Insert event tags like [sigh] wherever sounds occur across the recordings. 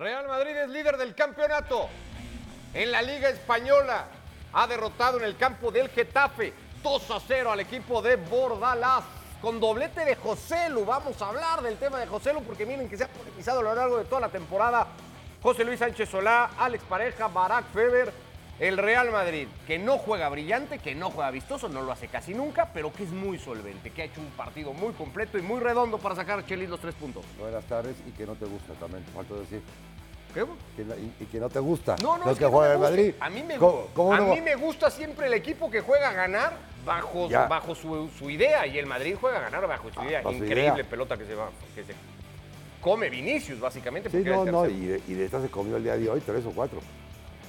Real Madrid es líder del campeonato. En la Liga Española ha derrotado en el campo del Getafe 2 a 0 al equipo de Bordalás. Con doblete de Joselu. Vamos a hablar del tema de Joselu porque miren que se ha politizado a lo largo de toda la temporada. José Luis Sánchez Solá, Alex Pareja, Barack Feber. El Real Madrid, que no juega brillante, que no juega vistoso, no lo hace casi nunca, pero que es muy solvente, que ha hecho un partido muy completo y muy redondo para sacar a Chelis los tres puntos. Buenas tardes y que no te gusta también, te falta decir. ¿Qué? Que la- y, y que no te gusta. No, es que que no juega me el gusta. Madrid. A mí me, ¿Cómo- cómo a no mí me gusta siempre el equipo que juega a ganar bajo, Ya. bajo su, su idea y el Madrid juega a ganar bajo su idea. bajo su Increíble idea. pelota que se va, que se come Vinicius básicamente. Sí, porque no, el no, tercero. y de, y de estas se comió el día de hoy tres o cuatro.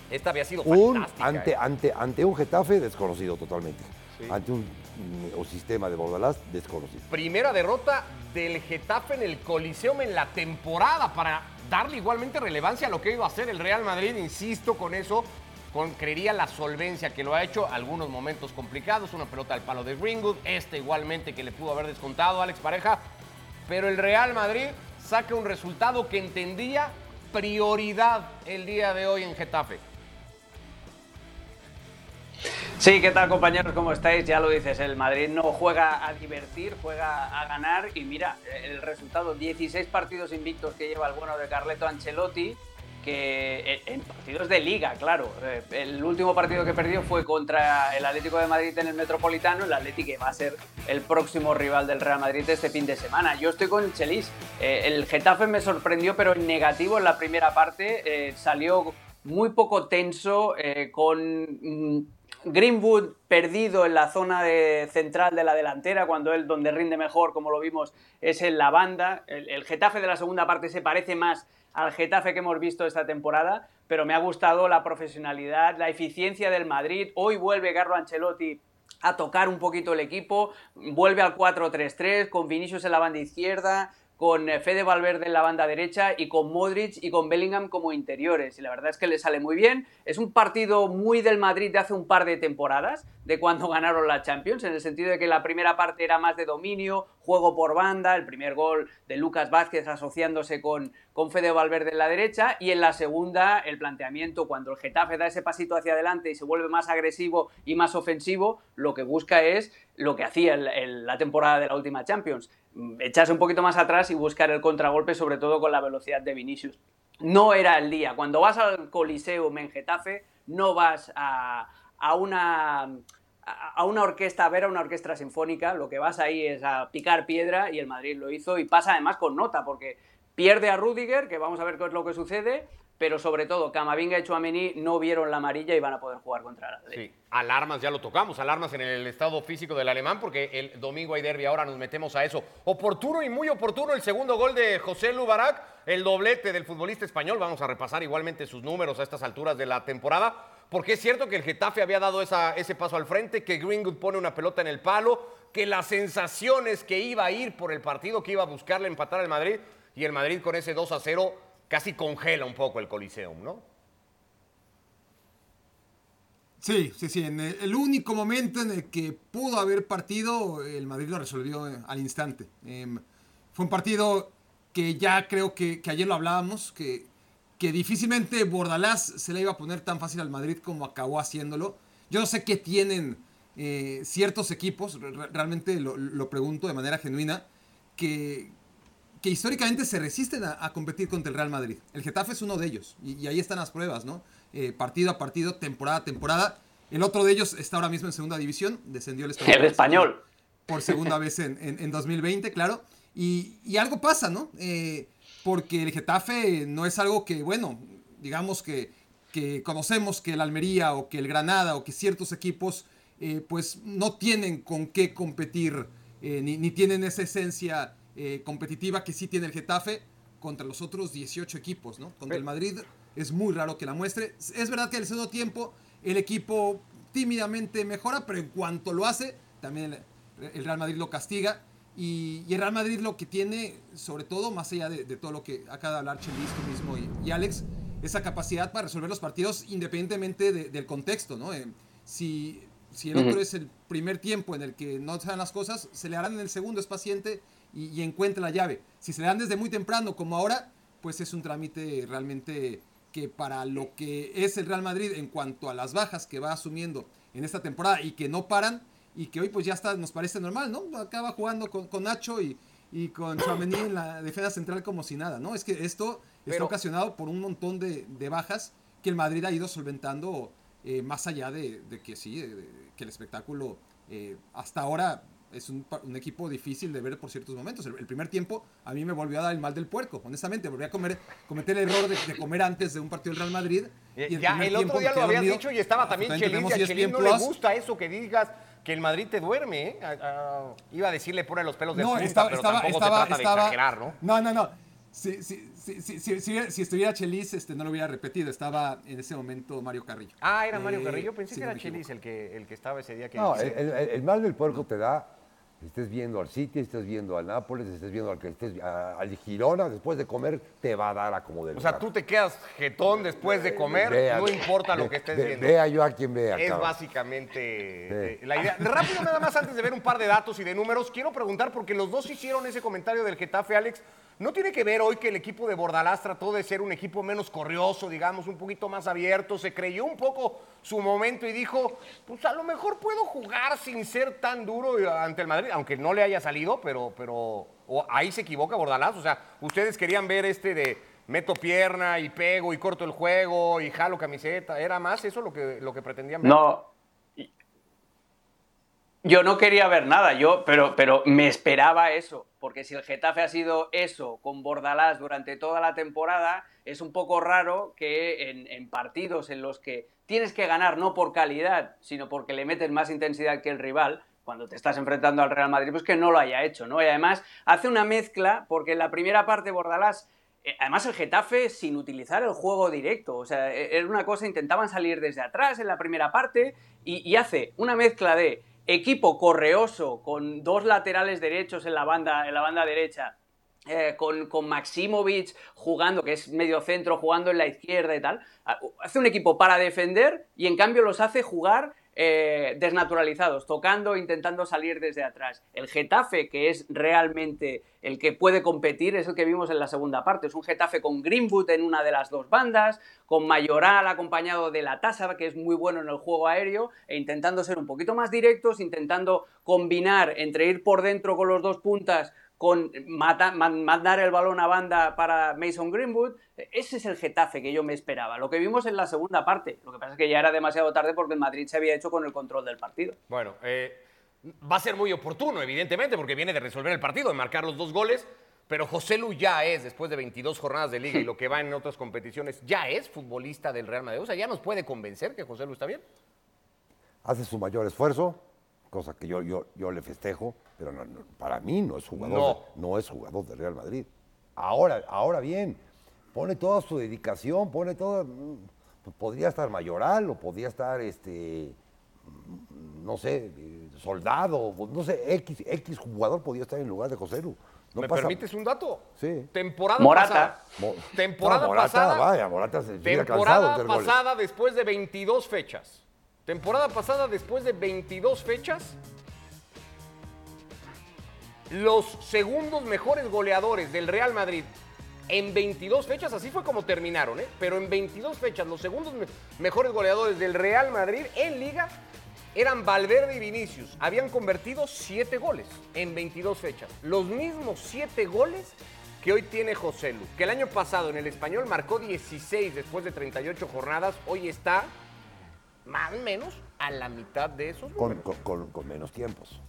Esta había sido Un, fantástica. ante, ¿eh? ante, ante un Getafe desconocido totalmente. Sí. Ante un, mm, un sistema de Bordalás desconocido. Primera derrota del Getafe en el Coliseum en la temporada para darle igualmente relevancia a lo que iba a hacer el Real Madrid. Insisto con eso, con creería la solvencia que lo ha hecho. Algunos momentos complicados, una pelota al palo de Ringwood, este igualmente que le pudo haber descontado Alex Pareja. Pero el Real Madrid saca un resultado que entendía prioridad el día de hoy en Getafe. Sí, ¿qué tal compañeros? ¿Cómo estáis? Ya lo dices, el Madrid no juega a divertir, juega a ganar y mira, el resultado, 16 partidos invictos que lleva el bueno de Carleto Ancelotti, que en partidos de liga, claro. Eh, El último partido que perdió fue contra el Atlético de Madrid en el Metropolitano, el Atlético que va a ser el próximo rival del Real Madrid este fin de semana. Yo estoy con Chelis. Eh, el Getafe me sorprendió, pero en negativo en la primera parte. Eh, salió muy poco tenso, eh, con mm, Greenwood perdido en la zona central de la delantera, cuando él donde rinde mejor, como lo vimos, es en la banda. El, el Getafe de la segunda parte se parece más al Getafe que hemos visto esta temporada, pero me ha gustado la profesionalidad, la eficiencia del Madrid. Hoy vuelve Carlo Ancelotti a tocar un poquito el equipo, vuelve al 4-3-3 con Vinicius en la banda izquierda, con eh, Fede Valverde en la banda derecha y con Modric y con Bellingham como interiores. Y la verdad es que le sale muy bien. Es un partido muy del Madrid de hace un par de temporadas, de cuando ganaron la Champions, en el sentido de que la primera parte era más de dominio, juego por banda, el primer gol de Lucas Vázquez asociándose con, con Fede Valverde en la derecha, y en la segunda el planteamiento, cuando el Getafe da ese pasito hacia adelante y se vuelve más agresivo y más ofensivo, lo que busca es lo que hacía la temporada de la última Champions, echarse un poquito más atrás y buscar el contragolpe, sobre todo con la velocidad de Vinicius. No era el día. Cuando vas al Coliseo en Getafe, no vas a, a una a una orquesta, a ver a una orquesta sinfónica, lo que vas ahí es a picar piedra y el Madrid lo hizo y pasa además con nota porque pierde a Rudiger, que vamos a ver qué es lo que sucede, pero sobre todo Camavinga y Chouameni no vieron la amarilla y van a poder jugar contra el Atlético. Sí, alarmas ya lo tocamos, alarmas en el estado físico del alemán, porque el domingo hay derby, ahora nos metemos a eso. Oportuno y muy oportuno el segundo gol de José Lubarak, el doblete del futbolista español. Vamos a repasar igualmente sus números a estas alturas de la temporada, porque es cierto que el Getafe había dado ese paso al frente, que Greenwood pone una pelota en el palo, que las sensaciones que iba a ir por el partido, que iba a buscarle empatar al Madrid, y el Madrid con ese 2 a 0 casi congela un poco el Coliseum, ¿no? Sí, sí, sí. En el, el único momento en el que pudo haber partido, el Madrid lo resolvió eh, al instante. Em, fue un partido que ya creo que, que ayer lo hablábamos, que, que difícilmente Bordalás se le iba a poner tan fácil al Madrid como acabó haciéndolo. Yo no sé qué tienen eh, ciertos equipos, re- re- realmente lo, lo pregunto de manera genuina, que, que históricamente se resisten a, a competir contra el Real Madrid. El Getafe es uno de ellos, y, y ahí están las pruebas, ¿no? Eh, partido a partido, temporada a temporada. El otro de ellos está ahora mismo en segunda división, descendió el español. El español. Por segunda vez en, en- en 2020, claro. Y, y algo pasa, ¿no? Eh, porque el Getafe no es algo que, bueno, digamos que, que conocemos que el Almería o que el Granada o que ciertos equipos eh, pues no tienen con qué competir, eh, ni, ni tienen esa esencia eh, competitiva que sí tiene el Getafe contra los otros 18 equipos, ¿no? Contra el Madrid es muy raro que la muestre. Es verdad que al segundo tiempo el equipo tímidamente mejora, pero en cuanto lo hace, también el, el Real Madrid lo castiga. Y, y el Real Madrid lo que tiene, sobre todo, más allá de, de todo lo que acaba de hablar Chelis, tú mismo y, y Alex, esa capacidad para resolver los partidos independientemente de- del contexto, ¿no? Eh, si, si el otro es el primer tiempo en el que no se dan las cosas, se le harán en el segundo, es paciente y, y encuentra la llave. Si se le dan desde muy temprano, como ahora, pues es un trámite realmente que para lo que es el Real Madrid en cuanto a las bajas que va asumiendo en esta temporada y que no paran y que hoy pues ya está, nos parece normal, ¿no? Acaba jugando con, con Nacho y, y con Chouameni en la defensa central como si nada, ¿no? Es que esto está Pero- ocasionado por un montón de, de bajas que el Madrid ha ido solventando eh, más allá de, de que sí, de- de- que el espectáculo eh, hasta ahora es un, un equipo difícil de ver por ciertos momentos. El, el primer tiempo a mí me volvió a dar el mal del puerco, honestamente. Volví a comer, cometer el error de, de comer antes de un partido del Real Madrid. y ya primer el otro día lo dormido. dicho y estaba también Chelis. Y a Chelis no le gusta eso que digas que el Madrid te duerme. ¿eh? Ah, ah, iba a decirle pone los pelos de No, punta, estaba, pero estaba, tampoco estaba, se trata estaba- de exagerar, ¿no? No, no, no. Si, si, si, si, si- si- si estuviera Chelis, este, no lo hubiera repetido. Estaba en ese momento Mario Carrillo. Ah, era Mario Eh, Carrillo. Pensé que no era Chelis el que, el que estaba ese día que No, el, el- el mal del puerco te da, estés viendo al City, estés viendo al Nápoles, estés viendo al que estés a- al Girona, después de comer te va a dar a como del O sea, lugar. tú te quedas jetón después de comer, Vea- no importa lo que estés ve- viendo. Vea yo a quien vea. Es cabrón. básicamente eh, la idea. Rápido, nada más, antes de ver un par de datos y de números, quiero preguntar, porque los dos hicieron ese comentario del Getafe, Alex. ¿No tiene que ver hoy que el equipo de Bordalás trató de ser un equipo menos corrioso, digamos, un poquito más abierto? Se creyó un poco su momento y dijo, pues a lo mejor puedo jugar sin ser tan duro ante el Madrid, aunque no le haya salido, pero, pero ahí se equivoca Bordalás. O sea, ustedes querían ver este de meto pierna y pego y corto el juego y jalo camiseta. ¿Era más eso lo que, lo que pretendían ver? No. Yo no quería ver nada, yo, pero, pero me esperaba eso, porque si el Getafe ha sido eso con Bordalás durante toda la temporada, es un poco raro que en, partidos en los que tienes que ganar no por calidad, sino porque le metes más intensidad que el rival, cuando te estás enfrentando al Real Madrid, pues que no lo haya hecho, ¿no? Y además hace una mezcla, porque en la primera parte Bordalás eh, Además, el Getafe sin utilizar el juego directo. O sea, e- era una cosa, intentaban salir desde atrás en la primera parte y, y hace una mezcla de equipo correoso con dos laterales derechos en la banda, en la banda derecha. eh, con, con Maximovic jugando, que es medio centro, jugando en la izquierda y tal. Hace un equipo para defender y en cambio los hace jugar eh, desnaturalizados, tocando, intentando salir desde atrás. El Getafe, que es realmente el que puede competir, es el que vimos en la segunda parte. Es un Getafe con Greenwood en una de las dos bandas, con Mayoral acompañado de la Tasa, que es muy bueno en el juego aéreo, e intentando ser un poquito más directos, intentando combinar entre ir por dentro con los dos puntas con mata- mandar el balón a banda para Mason Greenwood. Ese es el Getafe que yo me esperaba. Lo que vimos en la segunda parte. Lo que pasa es que ya era demasiado tarde porque el Madrid se había hecho con el control del partido. Bueno, eh, va a ser muy oportuno, evidentemente, porque viene de resolver el partido, de marcar los dos goles. Pero José Lu ya es, después de 22 jornadas de liga y lo que va en otras competiciones, ya es futbolista del Real Madrid. O sea, ya nos puede convencer que José Lu está bien. Hace su mayor esfuerzo, cosa que yo, yo, yo le festejo, pero no- no, para mí no es jugador, No. no es jugador de Real Madrid. Ahora, ahora bien, pone toda su dedicación, pone todo. mm, Podría estar mayoral o podría estar, este, mm, no sé, soldado, no sé, X, X jugador podría estar en lugar de José Lu. No ¿Me pasa- permites un dato? Sí. Temporada Morata. pasada. Mo- Temporada No, Morata, pasada. Vaya, Morata se cansado Temporada pasada después de 22 fechas. Temporada pasada después de 22 fechas. Los segundos mejores goleadores del Real Madrid en 22 fechas, así fue como terminaron, ¿eh? pero en 22 fechas los segundos me- mejores goleadores del Real Madrid en liga eran Valverde y Vinicius. Habían convertido 7 goles en 22 fechas. Los mismos 7 goles que hoy tiene José Lu, que el año pasado en el español marcó 16 después de 38 jornadas, hoy está más o menos a la mitad de esos Con, números, con- con- con menos tiempos.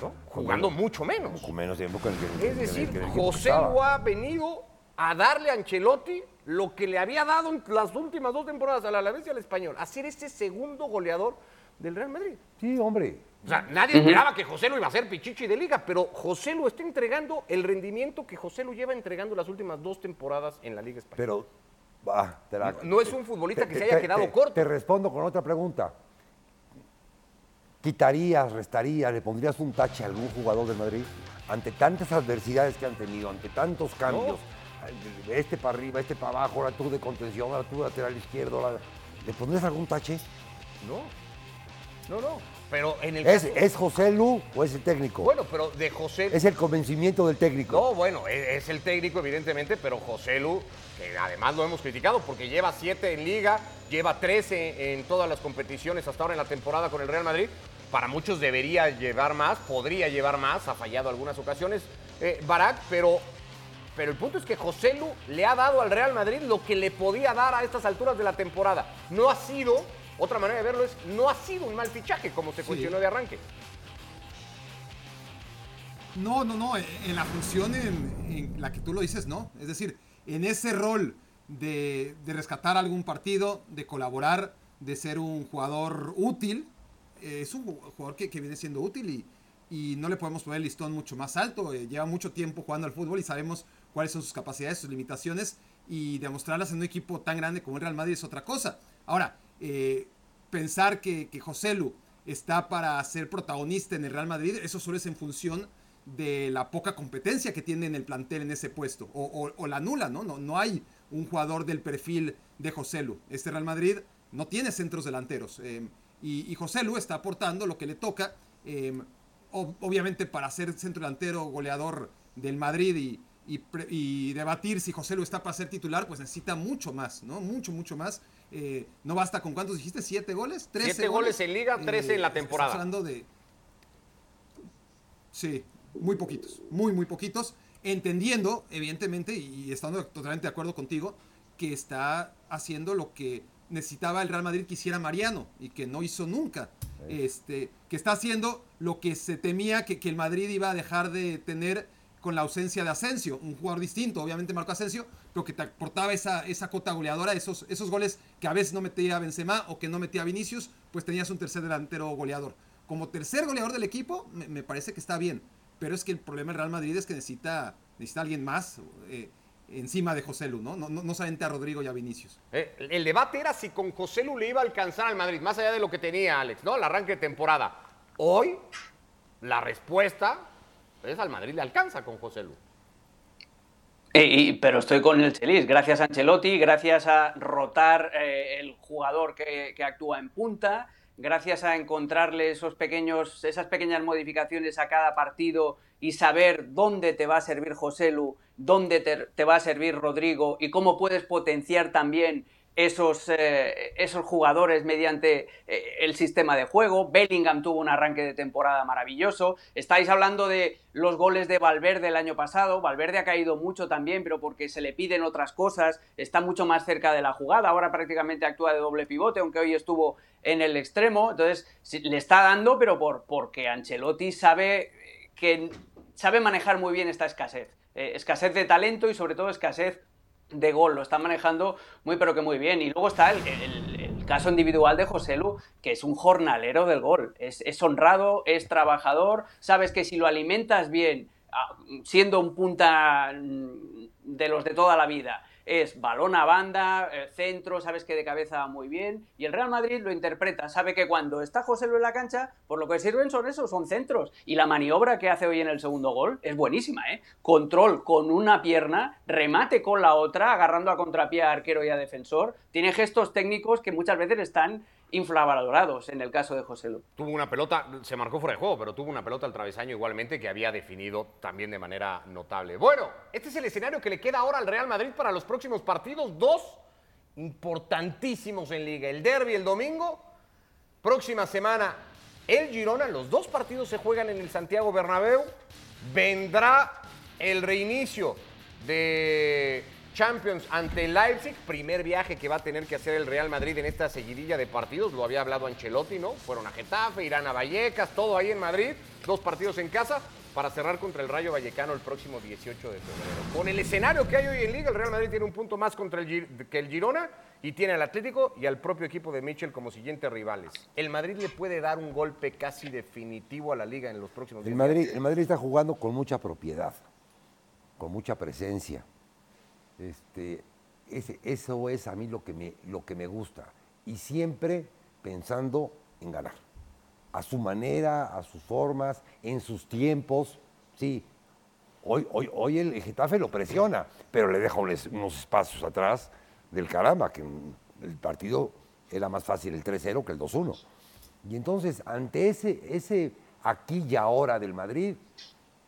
¿no? jugando mucho menos. Con menos tiempo que el que- Es que- decir, que el equipo José. Lu ha venido a darle a Ancelotti lo que le había dado en las últimas dos temporadas al Alavés y al Español, a ser este segundo goleador del Real Madrid. Sí, hombre. O sea, nadie esperaba que José Lu iba a ser pichichi de liga, pero José Lu está entregando el rendimiento que José Lu lleva entregando las últimas dos temporadas en la Liga Española. Pero, la- No es un futbolista te- que se haya quedado te- corto. Te respondo con otra pregunta. ¿Quitarías, restarías, le pondrías un tache a algún jugador del Madrid ante tantas adversidades que han tenido, ante tantos cambios? Este para arriba, este para abajo, ahora tú de contención, ahora tú de lateral izquierdo. ¿Le pondrías algún tache? No, no, no. Pero en el ¿Es, caso- ¿Es José Lu o es el técnico? Bueno, pero de José... Es el convencimiento del técnico. No, bueno, es, es el técnico, evidentemente, pero José Lu, que además lo hemos criticado porque lleva siete en liga, lleva 13 en todas las competiciones hasta ahora en la temporada con el Real Madrid. Para muchos debería llevar más, podría llevar más, ha fallado algunas ocasiones eh, Barak, pero, pero el punto es que José Lu le ha dado al Real Madrid lo que le podía dar a estas alturas de la temporada. No ha sido, otra manera de verlo es, no ha sido un mal fichaje como se cuestionó de arranque. No, no, no. En la función en, en la que tú lo dices, no. Es decir, en ese rol de, de rescatar algún partido, de colaborar, de ser un jugador útil, eh, es un jugador que, que viene siendo útil y, y no le podemos poner el listón mucho más alto. eh, lleva mucho tiempo jugando al fútbol y sabemos cuáles son sus capacidades, sus limitaciones y demostrarlas en un equipo tan grande como el Real Madrid es otra cosa. Ahora, eh, pensar que, José Lu está para ser protagonista en el Real Madrid, eso solo es en función de la poca competencia que tiene en el plantel en ese puesto, o, la nula, ¿no? ¿no? No hay un jugador del perfil de José Lu. Este Real Madrid no tiene centros delanteros, eh, y, José Lu está aportando lo que le toca, eh, ob- obviamente para ser centro delantero goleador del Madrid y, y debatir si José Lu está para ser titular, pues necesita mucho más, ¿no? Mucho, mucho más. Eh, no basta con cuántos dijiste, siete goles, trece Siete goles en liga, 13 en la estamos temporada. hablando de, Sí, muy poquitos, muy, muy poquitos. Entendiendo, evidentemente, y estando totalmente de acuerdo contigo, que está haciendo lo que necesitaba el Real Madrid que hiciera Mariano y que no hizo nunca. Este, que está haciendo lo que se temía que, que el Madrid iba a dejar de tener con la ausencia de Asensio, un jugador distinto, obviamente Marco Asensio, pero que te aportaba esa, esa cota goleadora, esos, esos goles que a veces no metía Benzema o que no metía Vinicius, pues tenías un tercer delantero goleador. Como tercer goleador del equipo, me, parece que está bien, pero es que el problema del Real Madrid es que necesita, necesita alguien más eh, encima de José Lu, ¿no? No, no, no solamente a Rodrigo y a Vinicius. Eh, el debate era si con José Lu le iba a alcanzar al Madrid, más allá de lo que tenía Alex, ¿no? El arranque de temporada. Hoy, la respuesta es al Madrid le alcanza con José Lu. Pero estoy con el Chelis, gracias a Ancelotti, gracias a rotar eh, el jugador que, actúa en punta, gracias a encontrarle esos pequeños, esas pequeñas modificaciones a cada partido y saber dónde te va a servir José Lu, dónde te va a servir Rodrigo y cómo puedes potenciar también esos, eh, esos jugadores mediante eh, el sistema de juego. Bellingham tuvo un arranque de temporada maravilloso. Estáis hablando de los goles de Valverde el año pasado. Valverde ha caído mucho también, pero porque se le piden otras cosas. Está mucho más cerca de la jugada. Ahora prácticamente actúa de doble pivote, aunque hoy estuvo en el extremo. Entonces, le está dando, pero por, porque Ancelotti sabe que sabe manejar muy bien esta escasez. Eh, escasez de talento y sobre todo escasez de gol, lo está manejando muy pero que muy bien. Y luego está el, el- caso individual de José Lu, que es un jornalero del gol. Es, es honrado, es trabajador, sabes que si lo alimentas bien, ah, siendo un punta mm, de los de toda la vida, es balón a banda, eh, centro, sabes que de cabeza muy bien. Y el Real Madrid lo interpreta, sabe que cuando está José Lu en la cancha, por lo que sirven son esos, son centros. Y la maniobra que hace hoy en el segundo gol es buenísima, ¿eh? Control con una pierna, remate con la otra, agarrando a contrapié a arquero y a defensor. Tiene gestos técnicos que muchas veces están infravalorados en el caso de José Lu. Tuvo una pelota, se marcó fuera de juego, pero tuvo una pelota al travesaño igualmente que había definido también de manera notable. Bueno, este es el escenario que le queda ahora al Real Madrid para los próximos partidos. Dos importantísimos en liga. El derby el domingo, próxima semana el Girona. Los dos partidos se juegan en el Santiago Bernabéu. Vendrá el reinicio de Champions ante el Leipzig, primer viaje que va a tener que hacer el Real Madrid en esta seguidilla de partidos, lo había hablado Ancelotti, ¿no? Fueron a Getafe, irán a Vallecas, todo ahí en Madrid, dos partidos en casa para cerrar contra el Rayo Vallecano el próximo 18 de febrero. Con el escenario que hay hoy en Liga, el Real Madrid tiene un punto más contra el que el Girona y tiene al Atlético y al propio equipo de Mitchell como siguientes rivales. ¿El Madrid le puede dar un golpe casi definitivo a la Liga en los próximos El días? Madrid, el Madrid está jugando con mucha propiedad, con mucha presencia. Este, ese- eso es a mí lo que, me, lo que me gusta. Y siempre pensando en ganar. A su manera, a sus formas, en sus tiempos. Sí, hoy, hoy, hoy el Getafe lo presiona, pero le deja unos, espacios atrás del caramba, que el partido era más fácil el 3-0 que el 2-1. Y entonces, ante ese, ese aquí y ahora del Madrid,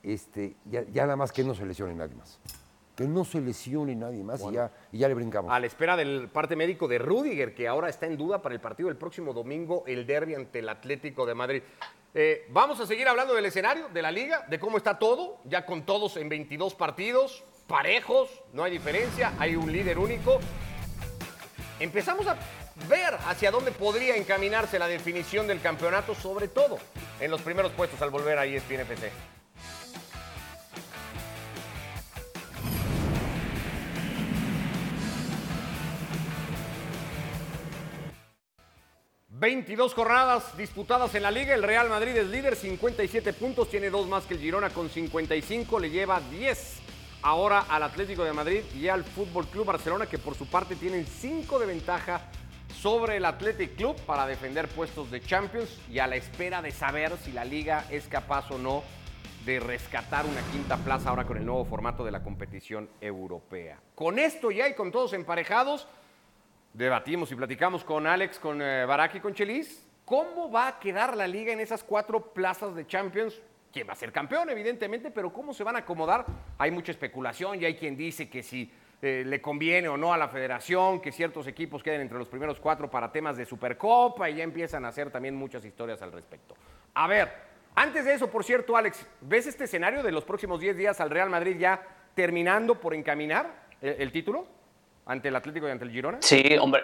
este, ya, ya nada más que no se lesione nadie más. Que no se lesione nadie más y, ya, y ya le brincamos. A la espera del parte médico de Rudiger, que ahora está en duda para el partido del próximo domingo, el derby ante el Atlético de Madrid. Eh, vamos a seguir hablando del escenario, de la liga, de cómo está todo, ya con todos en 22 partidos, parejos, no hay diferencia, hay un líder único. Empezamos a ver hacia dónde podría encaminarse la definición del campeonato, sobre todo en los primeros puestos al volver a ESPN FC. 22 jornadas disputadas en la liga. El Real Madrid es líder, 57 puntos, tiene dos más que el Girona con 55, le lleva 10 ahora al Atlético de Madrid y al Fútbol Club Barcelona, que por su parte tienen 5 de ventaja sobre el Athletic Club para defender puestos de Champions y a la espera de saber si la liga es capaz o no de rescatar una quinta plaza ahora con el nuevo formato de la competición europea. Con esto ya y con todos emparejados, debatimos y platicamos con Alex, con eh, Baraki y con Chelis, ¿cómo va a quedar la liga en esas cuatro plazas de Champions? ¿Quién va a ser campeón, evidentemente, pero cómo se van a acomodar? Hay mucha especulación y hay quien dice que si eh, le conviene o no a la federación, que ciertos equipos queden entre los primeros cuatro para temas de Supercopa y ya empiezan a hacer también muchas historias al respecto. A ver, antes de eso, por cierto, Alex, ¿ves este escenario de los próximos 10 días al Real Madrid ya terminando por encaminar el, el título? Ante el Atlético y ante el Girona? Sí, hombre.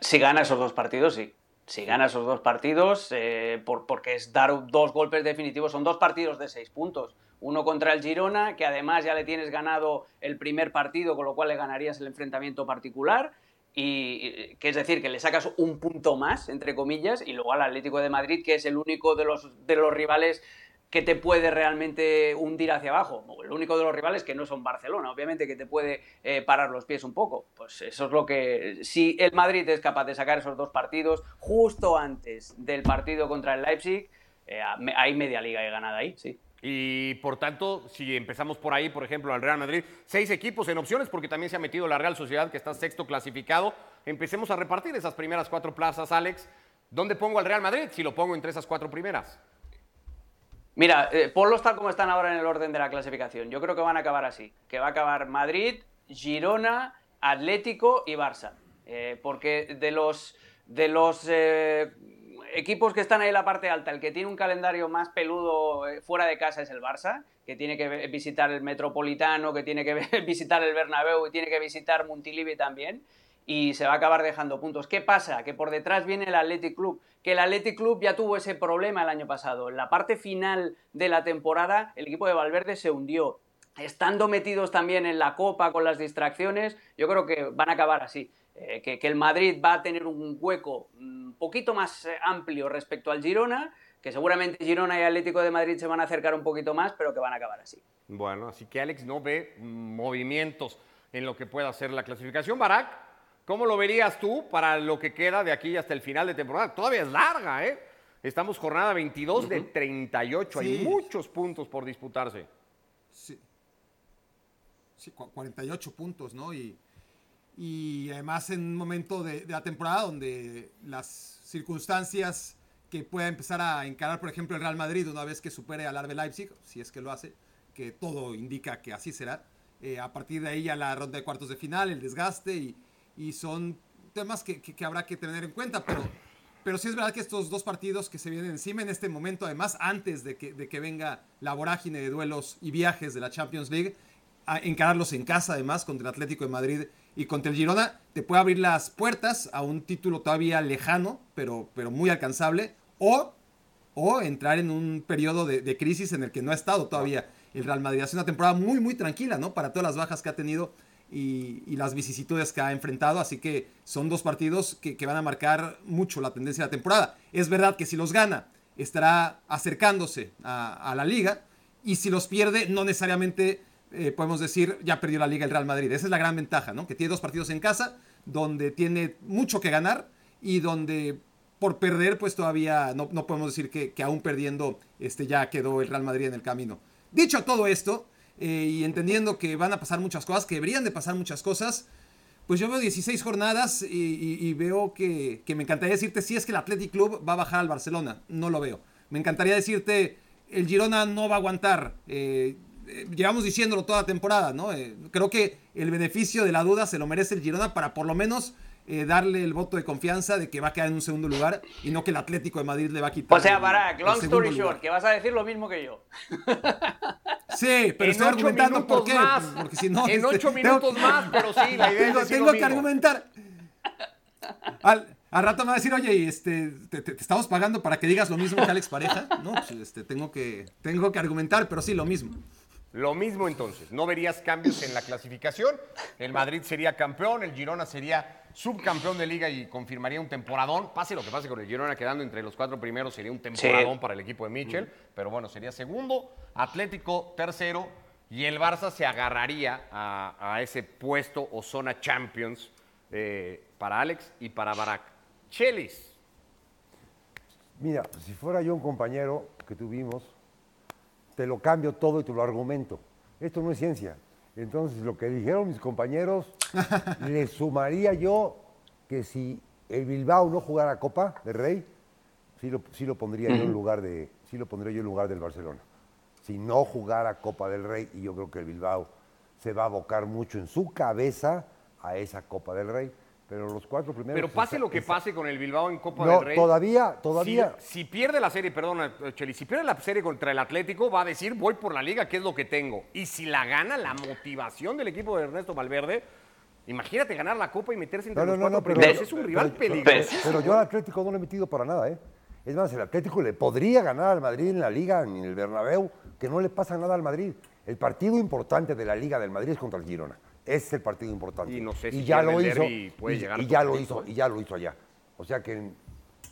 Si gana esos dos partidos, sí. Si gana esos dos partidos, eh, por, porque es dar dos golpes definitivos, son dos partidos de seis puntos. Uno contra el Girona, que además ya le tienes ganado el primer partido, con lo cual le ganarías el enfrentamiento particular. Y que es decir, que le sacas un punto más, entre comillas, y luego al Atlético de Madrid, que es el único de los, de los rivales que te puede realmente hundir hacia abajo. El único de los rivales que no son Barcelona, obviamente que te puede eh, parar los pies un poco. Pues eso es lo que... Si el Madrid es capaz de sacar esos dos partidos justo antes del partido contra el Leipzig, eh, hay media liga ganada ahí, sí. Y por tanto, si empezamos por ahí, por ejemplo, al Real Madrid, seis equipos en opciones, porque también se ha metido la Real Sociedad, que está sexto clasificado. Empecemos a repartir esas primeras cuatro plazas, Alex. ¿Dónde pongo al Real Madrid si lo pongo entre esas cuatro primeras? Mira, eh, ponlos tal como están ahora en el orden de la clasificación. Yo creo que van a acabar así. Que va a acabar Madrid, Girona, Atlético y Barça. Eh, porque de los, de los eh, equipos que están ahí en la parte alta, el que tiene un calendario más peludo fuera de casa es el Barça, que tiene que visitar el Metropolitano, que tiene que [laughs] visitar el Bernabéu y tiene que visitar Montilivi también y se va a acabar dejando puntos. ¿Qué pasa? Que por detrás viene el Athletic Club, que el Athletic Club ya tuvo ese problema el año pasado. En la parte final de la temporada, el equipo de Valverde se hundió. Estando metidos también en la Copa con las distracciones, yo creo que van a acabar así. Eh, que, el Madrid va a tener un hueco un mm, poquito más eh, amplio respecto al Girona, que seguramente Girona y Atlético de Madrid se van a acercar un poquito más, pero que van a acabar así. Bueno, así que Alex no ve movimientos en lo que pueda ser la clasificación. Barak, ¿Cómo lo verías tú para lo que queda de aquí hasta el final de temporada? Todavía es larga, ¿eh? Estamos jornada 22 de 38. Hay muchos puntos por disputarse. Sí. Sí, 48 puntos, ¿no? Y, y además en un momento de, la temporada donde las circunstancias que pueda empezar a encarar, por ejemplo, el Real Madrid una vez que supere al Arbe Leipzig, si es que lo hace, que todo indica que así será. Eh, a partir de ahí ya la ronda de cuartos de final, el desgaste y, y son temas que, habrá que tener en cuenta, pero, pero sí es verdad que estos dos partidos que se vienen encima en este momento, además antes de que, de que venga la vorágine de duelos y viajes de la Champions League, a encararlos en casa además contra el Atlético de Madrid y contra el Girona, te puede abrir las puertas a un título todavía lejano, pero, pero muy alcanzable, o, o entrar en un periodo de, de crisis en el que no ha estado todavía el Real Madrid. Hace una temporada muy, muy tranquila, ¿no? Para todas las bajas que ha tenido y, las vicisitudes que ha enfrentado, así que son dos partidos que, van a marcar mucho la tendencia de la temporada. Es verdad que si los gana, estará acercándose a, la liga, y si los pierde, no necesariamente eh, podemos decir ya perdió la liga el Real Madrid. Esa es la gran ventaja, ¿no? Que tiene dos partidos en casa, donde tiene mucho que ganar y donde por perder, pues todavía no, podemos decir que, que, aún perdiendo este, ya quedó el Real Madrid en el camino. Dicho todo esto, eh, y entendiendo que van a pasar muchas cosas, que deberían de pasar muchas cosas, pues yo veo 16 jornadas y, veo que, me encantaría decirte si es que el Athletic Club va a bajar al Barcelona. No lo veo. Me encantaría decirte, el Girona no va a aguantar. Eh, eh, llevamos diciéndolo toda la temporada, ¿no? Creo que el beneficio de la duda se lo merece el Girona para por lo menos darle el voto de confianza de que va a quedar en un segundo lugar y no que el Atlético de Madrid le va a quitar. O sea, Barak, long story short, que vas a decir lo mismo que yo. [laughs] Sí, pero estoy argumentando por qué. Porque si no, en este, ocho minutos más, pero sí, la idea tengo, es Tengo que argumentar. Al, rato me va a decir, oye, este, te, estamos pagando para que digas lo mismo que Alex Pareja. No, pues este, tengo, que, tengo que argumentar, pero sí, lo mismo. Lo mismo entonces, no verías cambios en la clasificación. El Madrid sería campeón, el Girona sería subcampeón de liga y confirmaría un temporadón. Pase lo que pase con el Girona quedando entre los cuatro primeros, sería un temporadón para el equipo de Michel. Pero bueno, sería segundo, Atlético tercero y el Barça se agarraría a, ese puesto o zona Champions eh, para Alex y para Barak. Chelis. Mira, si fuera yo un compañero que tuvimos, te lo cambio todo y te lo argumento. Esto no es ciencia. Entonces, lo que dijeron mis compañeros, [laughs] le sumaría yo que si el Bilbao no jugara Copa de Rey, sí lo, sí lo pondría yo en lugar de, sí lo pondría yo en lugar del Barcelona. Si no jugara Copa del Rey, y yo creo que el Bilbao se va a abocar mucho en su cabeza a esa Copa del Rey. Pero los cuatro primeros. Pero pase lo que pase con el Bilbao en Copa del Rey. Todavía, todavía. Si, pierde la serie, perdona, Cheli, si pierde la serie contra el Atlético, va a decir voy por la liga, que es lo que tengo. Y si la gana, la motivación del equipo de Ernesto Valverde. Imagínate ganar la Copa y meterse entre los cuatro primeros. es un rival peligroso. Pero, yo al Atlético no lo he metido para nada, ¿eh? Es más, el Atlético le podría ganar al Madrid en la Liga, en el Bernabéu, que no le pasa nada al Madrid. El partido importante de la Liga del Madrid es contra el Girona es el partido importante. Y no sé si ya lo hizo y, ya lo hizo y ya lo hizo allá. O sea que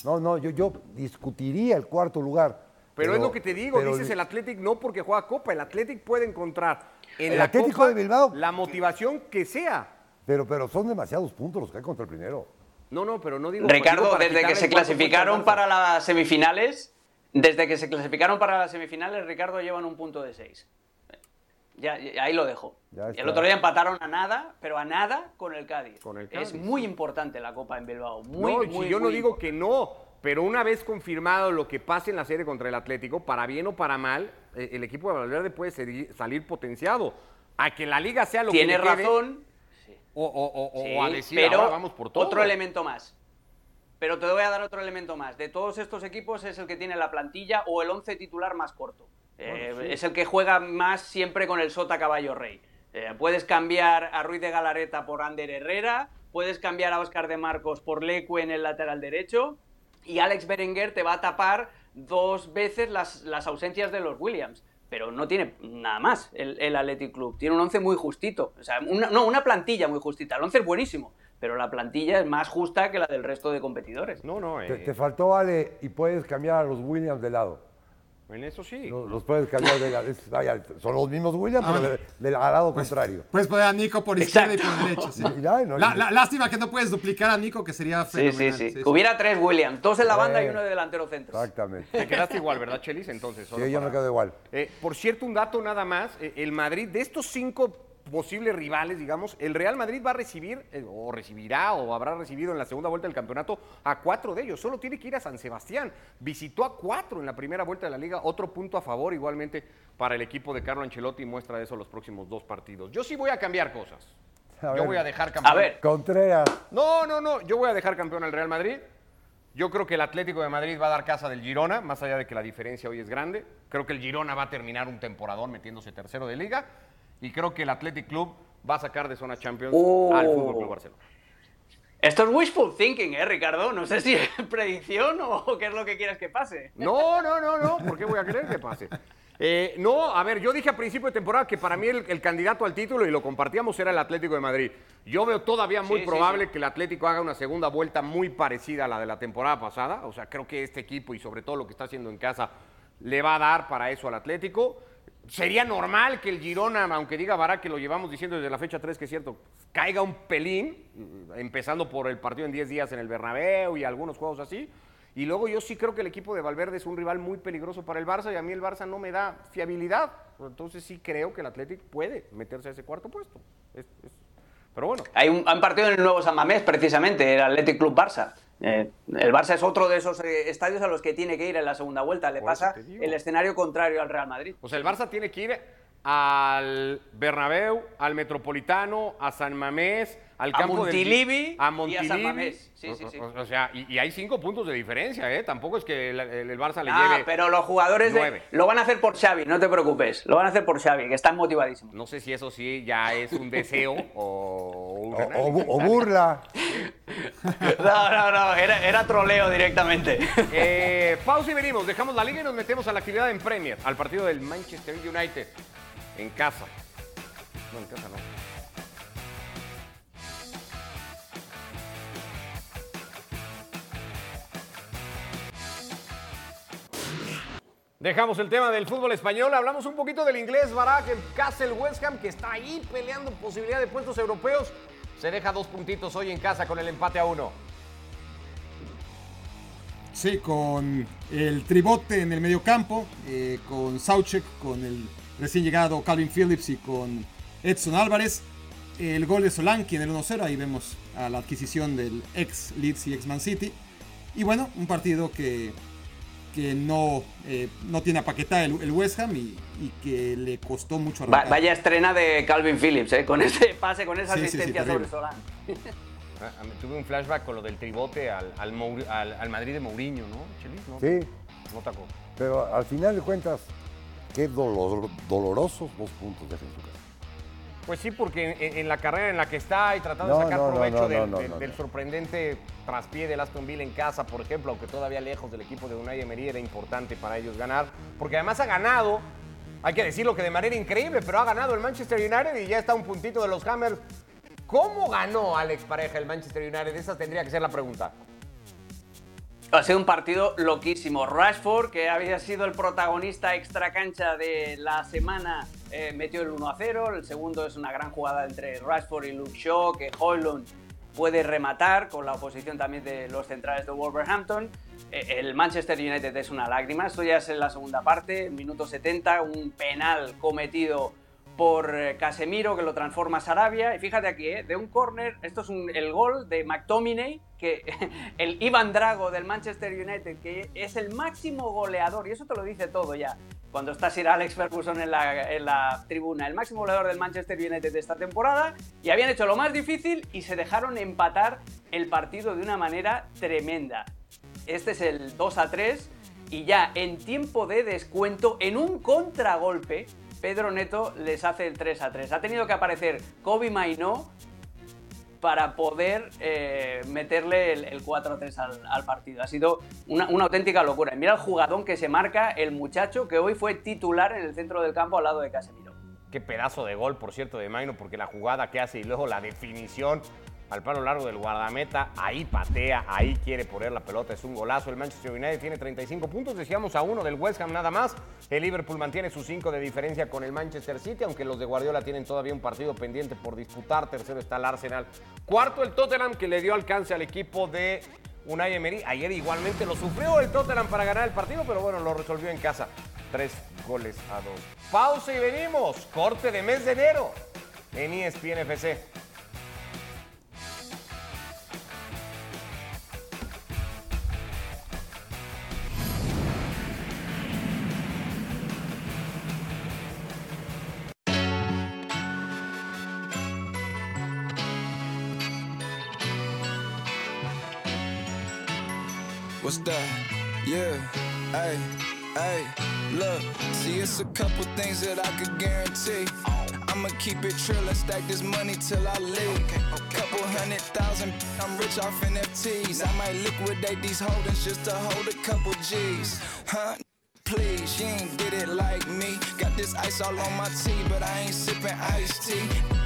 no, no, yo, yo discutiría el cuarto lugar. Pero, es lo que te digo, dices el Athletic no porque juega Copa, el Athletic puede encontrar en el Atlético de Bilbao la motivación que sea. Pero, pero son demasiados puntos los que hay contra el primero. No, no, pero no digo. Ricardo, desde que se clasificaron para las semifinales, desde que se clasificaron para las semifinales, Ricardo llevan un punto de seis. Ya, ahí lo dejo. el otro día empataron a nada, pero a nada con el Cádiz. Es muy importante la Copa en Bilbao. Muy, no, yo no digo que no, pero una vez confirmado lo que pase en la serie contra el Atlético, para bien o para mal, eh, el equipo de Valverde puede salir potenciado. A que la liga sea lo que Tiene razón. O, o, a decir, pero vamos por todo. Otro elemento más. Pero te voy a dar otro elemento más. De todos estos equipos es el que tiene la plantilla o el once titular más corto. Eh, es el que juega más siempre con el Sota Caballo Rey. Eh, puedes cambiar a Ruiz de Galareta por Ander Herrera, puedes cambiar a Oscar de Marcos por Leque en el lateral derecho y Alex Berenguer te va a tapar dos veces las, ausencias de los Williams. Pero no tiene nada más el, el Athletic Club. Tiene un once muy justito. O sea, una, no, una plantilla muy justita. El once es buenísimo pero la plantilla es más justa que la del resto de competidores. No, no. Te, te, faltó, Ale, y puedes cambiar a los Williams de lado. En eso sí. Los, puedes cambiar de la, son los mismos Williams, pero ah. del, lado pues, contrario. Puedes poner a Nico por izquierda y por derecha. Sí. [laughs] la, lástima que no puedes duplicar a Nico, que sería fenomenal. Sí, sí, sí. Hubiera tres Williams, dos en la banda y uno de delantero centro. Exactamente. Te quedaste igual, ¿verdad, Chelis? Entonces. sí, yo me quedo igual. Eh, por cierto, un dato nada más. Eh, el Madrid, de estos cinco posibles rivales, digamos, el Real Madrid va a recibir, eh, o recibirá, o habrá recibido en la segunda vuelta del campeonato a cuatro de ellos. Solo tiene que ir a San Sebastián. Visitó a cuatro en la primera vuelta de la liga. Otro punto a favor, igualmente, para el equipo de Carlo Ancelotti. Muestra eso los próximos dos partidos. Yo sí voy a cambiar cosas. yo voy a dejar campeón. A ver. Contreras. No, no, no. Yo voy a dejar campeón al Real Madrid. Yo creo que el Atlético de Madrid va a dar casa del Girona, más allá de que la diferencia hoy es grande. Creo que el Girona va a terminar un temporadón metiéndose tercero de liga y creo que el Athletic Club va a sacar de zona Champions oh. al Fútbol Club Barcelona. Esto es wishful thinking, ¿eh, Ricardo? No sé si es [laughs] predicción o qué es lo que quieres que pase. No, no, no, no. ¿Por qué voy a querer que pase? Eh, no, a ver, yo dije a principio de temporada que para mí el, candidato al título, y lo compartíamos, era el Atlético de Madrid. Yo veo todavía muy probable que el Atlético haga una segunda vuelta muy parecida a la de la temporada pasada. O sea, creo que este equipo y sobre todo lo que está haciendo en casa le va a dar para eso al Atlético sería normal que el Girona, aunque diga Bará que lo llevamos diciendo desde la fecha 3, que es cierto, caiga un pelín, empezando por el partido en 10 días en el Bernabéu y algunos juegos así. Y luego yo sí creo que el equipo de Valverde es un rival muy peligroso para el Barça y a mí el Barça no me da fiabilidad. Entonces sí creo que el Athletic puede meterse a ese cuarto puesto. Pero bueno. Hay un, hay un partido en el nuevo San Mamés, precisamente, el Athletic Club Barça. Eh, el Barça es otro de esos eh, estadios a los que tiene que ir en la segunda vuelta. Le pasa el escenario contrario al Real Madrid. O sea, el Barça tiene que ir al Bernabéu, al Metropolitano, a San Mamés, al A campo del- Montilivi a y a San Montilivi. Mamés. Sí, sí, sí. O, o- o sea, y, y hay cinco puntos de diferencia, ¿eh? Tampoco es que el, Barça le Ah, lleve. pero los jugadores de- lo van a hacer por Xavi, no te preocupes. Lo van a hacer por Xavi, que están motivadísimos. No sé si eso sí ya es un deseo o un O, o burla. [laughs] No, no, no, era, era troleo directamente. Eh, pausa y venimos. Dejamos la liga y nos metemos a la actividad en Premier, al partido del Manchester United en casa. No, en casa no. Dejamos el tema del fútbol español, hablamos un poquito del inglés Barak, el Castle West Ham que está ahí peleando posibilidad de puestos europeos. Se deja dos puntitos hoy en casa con el empate a uno. Sí, con el tribote en el mediocampo, eh, con Sauchek, con el recién llegado Calvin Phillips y con Edson Álvarez. El gol de Solanke en el 1-0, ahí vemos a la adquisición del ex Leeds y ex Man City. Y bueno, un partido que, que no, eh, no tiene a Paquetá el, el West Ham y, y que le costó mucho Va- arrancar. vaya estrena de Calvin Phillips, ¿eh? con ese pase, con esa Sí, sí, sí, asistencia sobre Solán. Ah, ah, Tuve un flashback con lo del tribote al, al, Mour- al- al Madrid de Mourinho, ¿no? Chelis, ¿no? Sí, No tacó. pero al final de cuentas, qué dolor- dolorosos dos puntos de su casa. Pues sí, porque en, en la carrera en la que está y tratando de sacar no, provecho no, del, sorprendente traspié del Aston Villa en casa, por ejemplo, aunque todavía lejos del equipo de Unai Emery era importante para ellos ganar, porque además ha ganado, hay que decirlo que de manera increíble, pero ha ganado el Manchester United y ya está un puntito de los Hammers. ¿Cómo ganó Alex Pareja el Manchester United? Esa tendría que ser la pregunta. Ha sido un partido loquísimo. Rashford, que había sido el protagonista extra cancha de la semana, eh, metió el 1 a 0. El segundo es una gran jugada entre Rashford y Luke Shaw, que Hoylund puede rematar con la oposición también de los centrales de Wolverhampton. Eh, El Manchester United es una lágrima. Esto ya es en la segunda parte, minuto 70, un penal cometido por eh, Casemiro que lo transforma a Sarabia. Y fíjate aquí, eh, de un córner, esto es el gol de McTominay, que [laughs] el Ivan Drago del Manchester United, que es el máximo goleador, y eso te lo dice todo ya. Cuando está Sir Alex Ferguson en la, en la tribuna, el máximo goleador del Manchester United de esta temporada, y habían hecho lo más difícil y se dejaron empatar el partido de una manera tremenda. Este es el 2 a 3 y ya en tiempo de descuento, en un contragolpe, Pedro Neto les hace el 3 a 3. Ha tenido que aparecer Kobe Mainó para poder eh, meterle el, el 4 a 3 al, partido. Ha sido una, auténtica locura. Mira el jugadón que se marca el muchacho que hoy fue titular en el centro del campo al lado de Casemiro. Qué pedazo de gol, por cierto, de Maino, porque la jugada que hace y luego la definición al palo largo del guardameta, ahí patea, ahí quiere poner la pelota, es un golazo. El Manchester United tiene 35 puntos, decíamos a uno del West Ham nada más. El Liverpool mantiene sus 5 de diferencia con el Manchester City, aunque los de Guardiola tienen todavía un partido pendiente por disputar. Tercero está el Arsenal. Cuarto el Tottenham, que le dio alcance al equipo de Unai Emery. Ayer igualmente lo sufrió el Tottenham para ganar el partido, pero bueno, lo resolvió en casa. Tres goles a dos. Pausa y venimos. Corte de mes de enero en ESPN. What's that? Yeah, hey, hey, look, see, it's a couple things that I could guarantee. I'ma keep it trill and stack this money till I leave. Couple hundred thousand, I'm rich off NFTs. I might liquidate these holdings just to hold a couple G's. Huh? Please, she ain't did it like me. Got this ice all on my tea, but I ain't sippin' iced tea.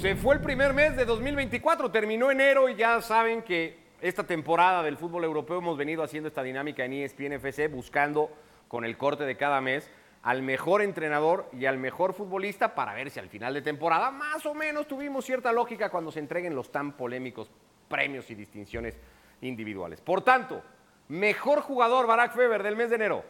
Se fue el primer mes de 2024, terminó enero y ya saben que esta temporada del fútbol europeo hemos venido haciendo esta dinámica en ESPN FC buscando con el corte de cada mes al mejor entrenador y al mejor futbolista para ver si al final de temporada más o menos tuvimos cierta lógica cuando se entreguen los tan polémicos premios y distinciones individuales. Por tanto, mejor jugador Barack Feber del mes de enero.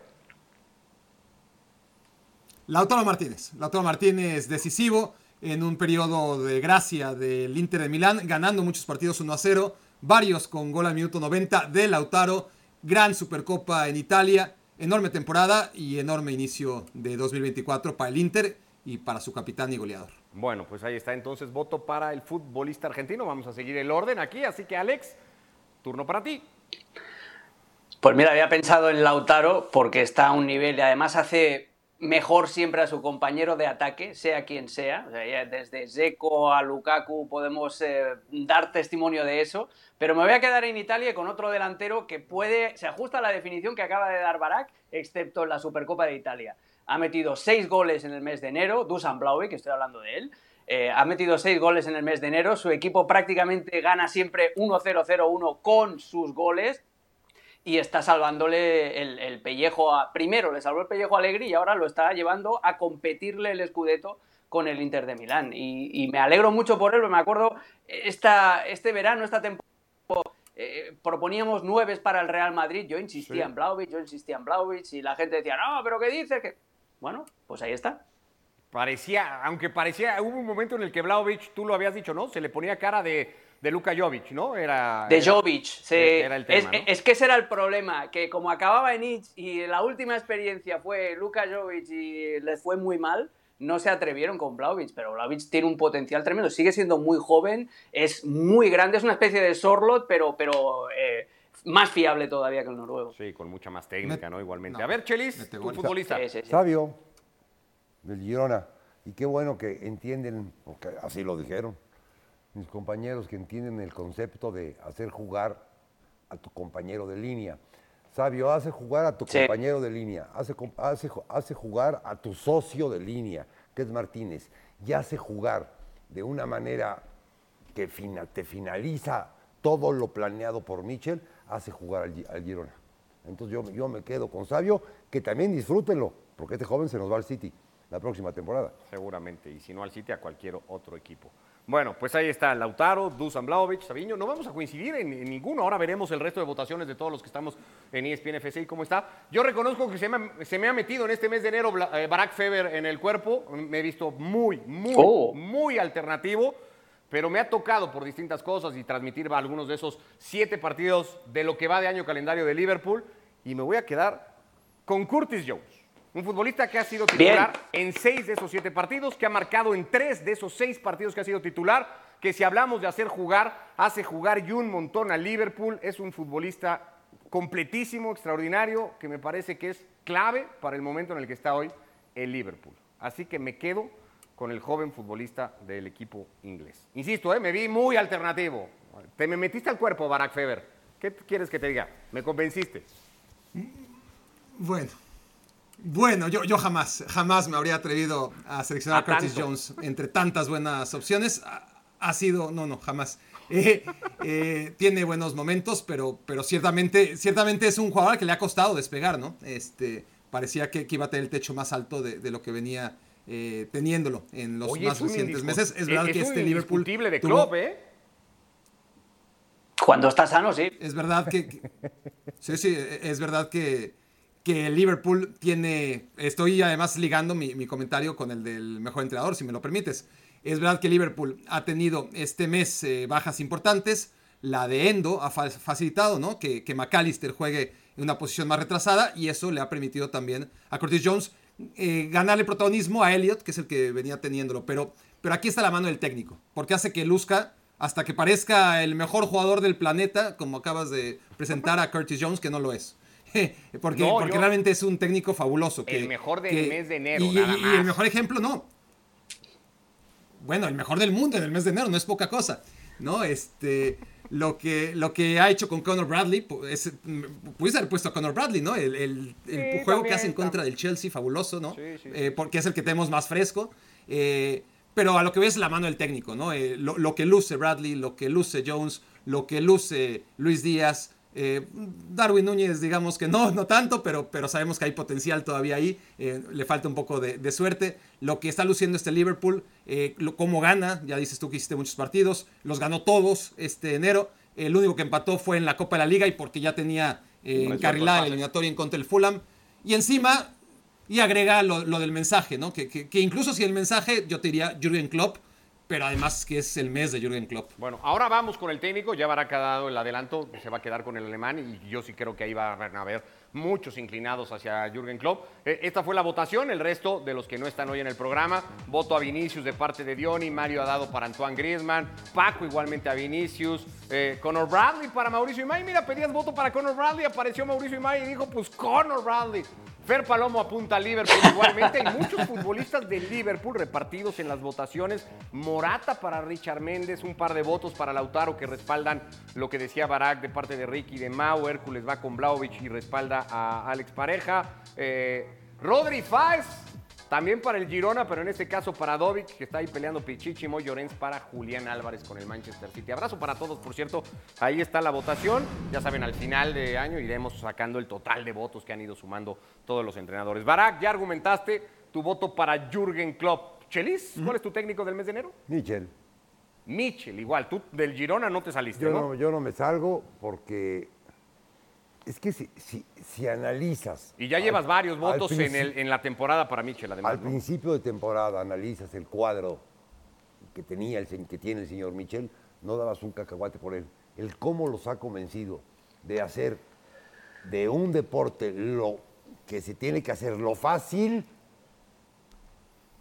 Lautaro Martínez. Lautaro Martínez decisivo en un periodo de gracia del Inter de Milán, ganando muchos partidos 1 a 0, varios con gol al minuto 90 de Lautaro, gran Supercopa en Italia, enorme temporada y enorme inicio de 2024 para el Inter y para su capitán y goleador. Bueno, pues ahí está entonces voto para el futbolista argentino. Vamos a seguir el orden aquí, así que Alex, turno para ti. Pues mira, había pensado en Lautaro porque está a un nivel y además hace mejor siempre a su compañero de ataque, sea quien sea. Desde Zeko a Lukaku podemos eh, dar testimonio de eso. Pero me voy a quedar en Italia con otro delantero que puede, se ajusta a la definición que acaba de dar Barak, excepto en la Supercopa de Italia. Ha metido seis goles en el mes de enero, Dusan Blaue, que estoy hablando de él. Eh, ha metido seis goles en el mes de enero. Su equipo prácticamente gana siempre 1-0-0-1 con sus goles y está salvándole el, pellejo a. Primero le salvó el pellejo a Allegri y ahora lo está llevando a competirle el Scudetto con el Inter de Milán. Y, me alegro mucho por él, me acuerdo esta, este verano, esta temporada. Eh, proponíamos nueve para el Real Madrid, yo insistía en Blaovic, yo insistía en Blaovic y la gente decía, no, pero ¿qué dices? Que... Bueno, pues ahí está. Parecía, aunque parecía, hubo un momento en el que Blaovic, tú lo habías dicho, ¿no? Se le ponía cara de, de Luka Jovic, ¿no? Era, de Jovic, sí. Era el tema, es, que ese era el problema, que como acababa en Itch y la última experiencia fue Luka Jovic y le fue muy mal, no se atrevieron con Blaovic, pero Blaovic tiene un potencial tremendo, sigue siendo muy joven, es muy grande, es una especie de Sorlot, pero, pero eh, más fiable todavía que el noruego. Sí, con mucha más técnica, ¿no? Igualmente. A ver, Chelis, tu futbolista. Sabio, del Girona. Y qué bueno que entienden, porque así lo dijeron mis compañeros que entienden el concepto de hacer jugar a tu compañero de línea. Sabio, hace jugar a tu compañero de línea, hace, hace, hace jugar a tu socio de línea, que es Martínez, y hace jugar de una manera que te finaliza todo lo planeado por Michel, hace jugar al, Girona. Entonces yo, yo me quedo con Sabio, que también disfrútenlo, porque este joven se nos va al City la próxima temporada. Seguramente, y si no al City, a cualquier otro equipo. Bueno, pues ahí está Lautaro, Dusan Blaovic, Sabiño. No vamos a coincidir en, ninguno. Ahora veremos el resto de votaciones de todos los que estamos en ESPN FC y cómo está. Yo reconozco que se me, ha metido en este mes de enero eh, Barack Feber en el cuerpo. Me he visto muy, muy, oh. muy alternativo. Pero me ha tocado por distintas cosas y transmitir algunos de esos siete partidos de lo que va de año calendario de Liverpool. Y me voy a quedar con Curtis Jones. Un futbolista que ha sido titular en seis de esos siete partidos, que ha marcado en tres de esos seis partidos que ha sido titular, que si hablamos de hacer jugar, hace jugar y un montón a Liverpool. Es un futbolista completísimo, extraordinario, que me parece que es clave para el momento en el que está hoy el Liverpool. Así que me quedo con el joven futbolista del equipo inglés. Insisto, ¿eh? me vi muy alternativo. Te me metiste al cuerpo, Barack Feber. ¿Qué quieres que te diga? Me convenciste. Bueno, bueno, yo, yo jamás, jamás me habría atrevido a seleccionar a, Curtis Jones entre tantas buenas opciones. Ha, sido, no, no, jamás. [laughs] Eh, eh, tiene buenos momentos, pero, pero ciertamente, ciertamente es un jugador que le ha costado despegar, ¿no? Este, parecía que, iba a tener el techo más alto de, lo que venía eh, teniéndolo en los más recientes meses. Es verdad que este Liverpool. de club, ¿eh? Cuando está sano, sí. Es verdad que sí, sí, es verdad que que Liverpool tiene, estoy además ligando mi, comentario con el del mejor entrenador, si me lo permites. Es verdad que Liverpool ha tenido este mes eh, bajas importantes, la de Endo ha facilitado ¿no? que, que McAllister juegue en una posición más retrasada y eso le ha permitido también a Curtis Jones eh, ganarle protagonismo a Elliot, que es el que venía teniéndolo. Pero, pero aquí está la mano del técnico, porque hace que luzca hasta que parezca el mejor jugador del planeta, como acabas de presentar a Curtis Jones, que no lo es. [laughs] porque, porque realmente es un técnico fabuloso. Que, el mejor del mes de enero. Y, el mejor ejemplo, no. Bueno, el mejor del mundo en el mes de enero, no es poca cosa. ¿No? Este. Lo que, lo que ha hecho con Conor Bradley, es, pudiste haber puesto a Conor Bradley, ¿no? El, juego que hace en contra del Chelsea, fabuloso, ¿no? Eh, porque es el que tenemos más fresco. Eh, pero a lo que ves la mano del técnico, ¿no? Eh, lo, lo, que luce Bradley, lo que luce Jones, lo que luce Luis Díaz, Eh, Darwin Núñez, digamos que no, no tanto, pero, pero sabemos que hay potencial todavía ahí. Eh, le falta un poco de, suerte. Lo que está luciendo este Liverpool, eh, cómo gana, ya dices tú que hiciste muchos partidos, los ganó todos este enero. El único que empató fue en la Copa de la Liga y porque ya tenía encarrilada la eliminatoria en contra del Fulham. Y encima, y agrega lo, del mensaje, ¿no? Que, que, incluso si el mensaje, yo te diría Jürgen Klopp, pero además que es el mes de Jürgen Klopp. Bueno, ahora vamos con el técnico, ya Barak ha dado el adelanto, se va a quedar con el alemán y yo sí creo que ahí va a haber muchos inclinados hacia Jürgen Klopp. Eh, esta fue la votación, el resto de los que no están hoy en el programa, voto a Vinicius de parte de Diony, Mario ha dado para Antoine Griezmann, Paco igualmente a Vinicius, eh, Conor Bradley para Mauricio Imay, mira, pedías voto para Conor Bradley, apareció Mauricio Imay y dijo, pues Conor Bradley. Fer Palomo apunta a Liverpool igualmente. Hay muchos futbolistas de Liverpool repartidos en las votaciones. Morata para Richard Méndez, un par de votos para Lautaro que respaldan lo que decía Barak de parte de Ricky de Mau. Hércules va con Blaovic y respalda a Alex Pareja. Eh, Rodri Fáez también para el Girona, pero en este caso para Dovic, que está ahí peleando Pichichi, Moy Llorens para Julián Álvarez con el Manchester City. Abrazo para todos, por cierto. Ahí está la votación. Ya saben, al final de año iremos sacando el total de votos que han ido sumando todos los entrenadores. Barak, ya argumentaste tu voto para Jürgen Klopp. Chelis, ¿cuál es tu técnico del mes de enero? Michel. Michel, igual. Tú del Girona no te saliste, yo ¿no? Yo no me salgo porque es que si, si, analizas... Y ya llevas varios votos en, el, en, la temporada para Michel, además. Al principio de temporada analizas el cuadro que, tenía el, que tiene el señor Michel, no dabas un cacahuate por él. El cómo los ha convencido de hacer de un deporte lo que se tiene que hacer, lo fácil,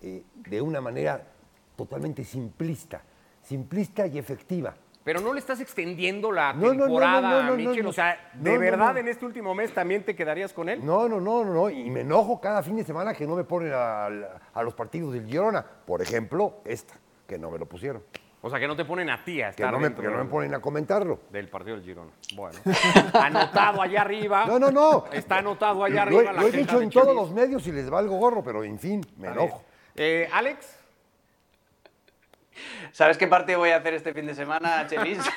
eh, de una manera totalmente simplista, simplista y efectiva pero no le estás extendiendo la temporada a Michel. o sea, ¿de verdad en este último mes también te quedarías con él? No, no, no, no. Y me enojo cada fin de semana que no me ponen a, los partidos del Girona. Por ejemplo, esta, que no me lo pusieron. O sea, que no te ponen a ti a estar que no, me, que no me ponen a comentarlo. Del partido del Girona. Bueno. [laughs] anotado allá arriba. No, no, no. Está anotado allá arriba. Lo, he dicho en todos los medios y les valgo gorro, pero en fin, me enojo. Eh, Alex. ¿Sabes qué partido voy a hacer este fin de semana, Chelis? [laughs]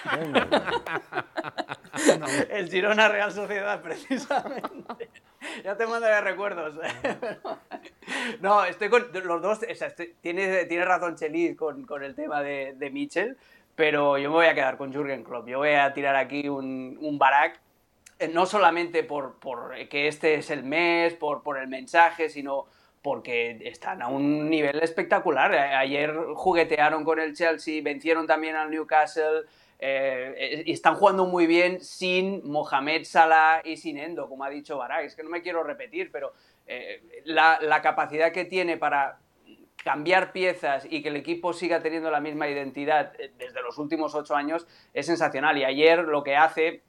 [laughs] El Girona Real Sociedad, precisamente. Ya te mandaré recuerdos. [laughs] no, estoy con los dos. tiene, tiene razón Chelis con, con, el tema de, de Mitchell, pero yo me voy a quedar con Jürgen Klopp. Yo voy a tirar aquí un, un Barak eh, no solamente por, por, que este es el mes, por, por el mensaje, sino porque están a un nivel espectacular. Ayer juguetearon con el Chelsea, vencieron también al Newcastle. Eh, y están jugando muy bien sin Mohamed Salah y sin Endo, como ha dicho Barak. Es que no me quiero repetir, pero eh, la, capacidad que tiene para cambiar piezas y que el equipo siga teniendo la misma identidad eh, desde los últimos ocho años es sensacional. Y ayer lo que hace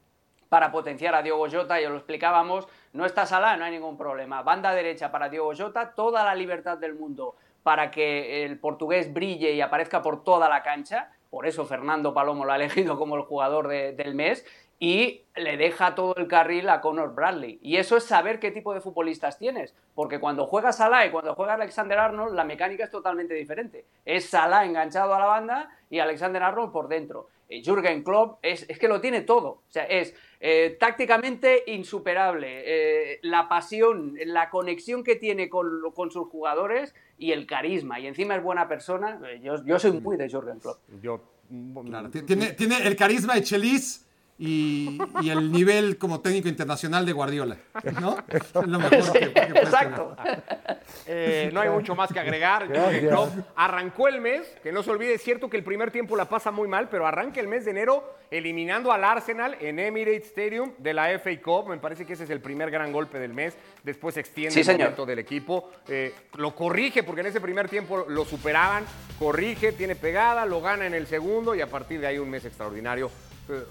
para potenciar a Diogo Jota, ya lo explicábamos, no está Salah, no hay ningún problema. Banda derecha para Diogo Jota, toda la libertad del mundo para que el portugués brille y aparezca por toda la cancha. Por eso Fernando Palomo lo ha [laughs] elegido como el jugador del mes y le deja todo el carril a Conor Bradley. Y eso es saber qué tipo de futbolistas tienes, porque cuando juega Salah y cuando juega Alexander Arnold, la mecánica es totalmente diferente. Es Salah enganchado a la banda y Alexander Arnold por dentro. Eh, Jürgen Klopp es, es que lo tiene todo. O sea, es eh, tácticamente insuperable. Eh, la pasión, la conexión que tiene con, sus jugadores y el carisma. Y encima es buena persona. Yo, yo soy muy de Jürgen Klopp. Yo, tiene, tiene el carisma de Chelis y, el nivel como técnico internacional de Guardiola. ¿no? Es lo mejor que, Exacto. Eh, no hay mucho más que agregar. Arrancó el mes, que no se olvide, es cierto que el primer tiempo la pasa muy mal, pero arranca el mes de enero eliminando al Arsenal en Emirates Stadium de la FA Cup. Me parece que ese es el primer gran golpe del mes. Después se extiende el momento del equipo. Eh, lo corrige porque en ese primer tiempo lo superaban. Corrige, tiene pegada, lo gana en el segundo y a partir de ahí un mes extraordinario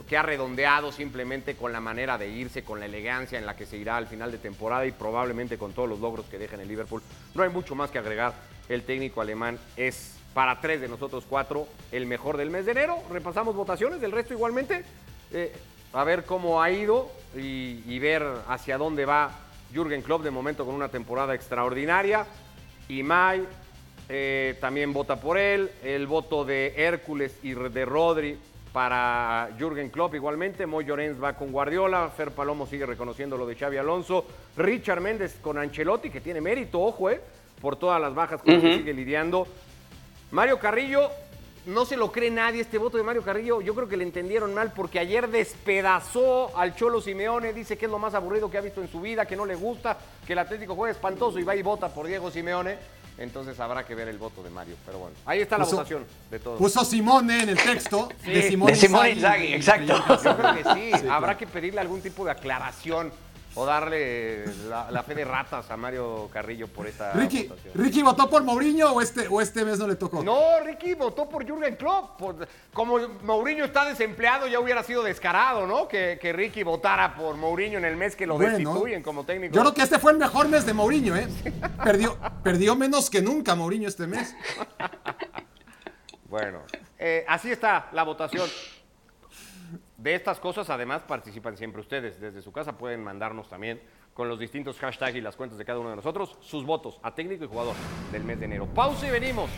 que ha redondeado simplemente con la manera de irse, con la elegancia en la que se irá al final de temporada y probablemente con todos los logros que deja en el Liverpool. No hay mucho más que agregar. El técnico alemán es para tres de nosotros cuatro el mejor del mes de enero. Repasamos votaciones, del resto igualmente. Eh, a ver cómo ha ido y, ver hacia dónde va Jürgen Klopp de momento con una temporada extraordinaria. Y May eh, también vota por él. El voto de Hércules y de Rodri para Jürgen Klopp igualmente. Moy Llorens va con Guardiola. Fer Palomo sigue reconociendo lo de Xavi Alonso. Richard Méndez con Ancelotti, que tiene mérito, ojo, eh, por todas las bajas con las que sigue lidiando. Mario Carrillo, no se lo cree nadie este voto de Mario Carrillo. Yo creo que le entendieron mal porque ayer despedazó al Cholo Simeone. Dice que es lo más aburrido que ha visto en su vida, que no le gusta, que el Atlético juega espantoso y va y vota por Diego Simeone. Entonces habrá que ver el voto de Mario. Pero bueno, ahí está la Puso- votación de todos. Puso Simone en el texto Sí, de Simone de Simone Inzaghi. Inzaghi, exacto. Yo creo que sí. Habrá que pedirle algún tipo de aclaración o darle la, la fe de ratas a Mario Carrillo por esta Ricky, votación. ¿Ricky votó por Mourinho o este, o este mes no le tocó? No, Ricky votó por Jürgen Klopp. Por- como Mourinho está desempleado, ya hubiera sido descarado, ¿no? Que, que Ricky votara por Mourinho en el mes que lo Bueno, destituyen como técnico. Yo creo que este fue el mejor mes de Mourinho, ¿eh? Perdió, perdió menos que nunca Mourinho este mes. [laughs] Bueno, eh, así está la votación. De estas cosas, además, participan siempre ustedes. Desde su casa pueden mandarnos también con los distintos hashtags y las cuentas de cada uno de nosotros sus votos a técnico y jugador del mes de enero. Pausa y venimos.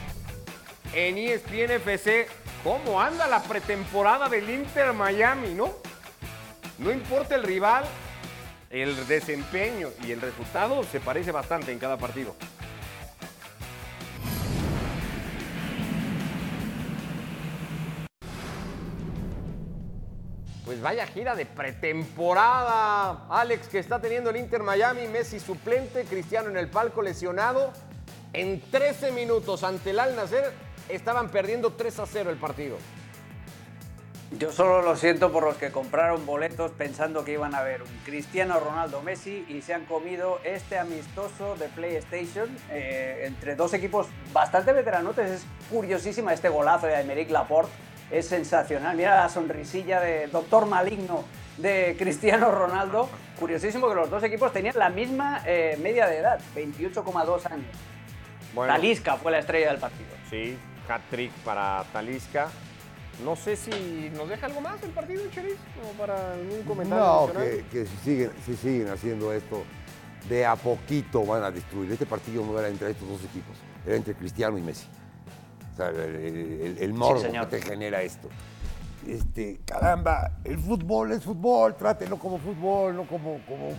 En ESPN FC, ¿cómo anda la pretemporada del Inter Miami, no? No importa el rival, el desempeño y el resultado se parece bastante en cada partido. Vaya gira de pretemporada, Alex, que está teniendo el Inter Miami, Messi suplente, Cristiano en el palco lesionado. En 13 minutos ante el Al Nacer estaban perdiendo 3 a 0 el partido. Yo solo lo siento por los que compraron boletos pensando que iban a ver un Cristiano Ronaldo Messi y se han comido este amistoso de PlayStation eh, entre dos equipos bastante veteranotes. Es curiosísima este golazo de Aymeric Laporte, es sensacional. Mira la sonrisilla de Doctor Maligno de Cristiano Ronaldo. Curiosísimo que los dos equipos tenían la misma eh, media de edad, 28,2 años. Bueno, Talisca fue la estrella del partido. Sí, hat-trick para Talisca. No sé si nos deja algo más el partido, Cheris, como para algún comentario. No, que, que si, siguen, si siguen haciendo esto, de a poquito van a destruir. Este partido no era entre estos dos equipos, era entre Cristiano y Messi. O sea, el, el- el morbo que te genera esto. Este, caramba, el fútbol es fútbol, trátenlo como fútbol, no como, como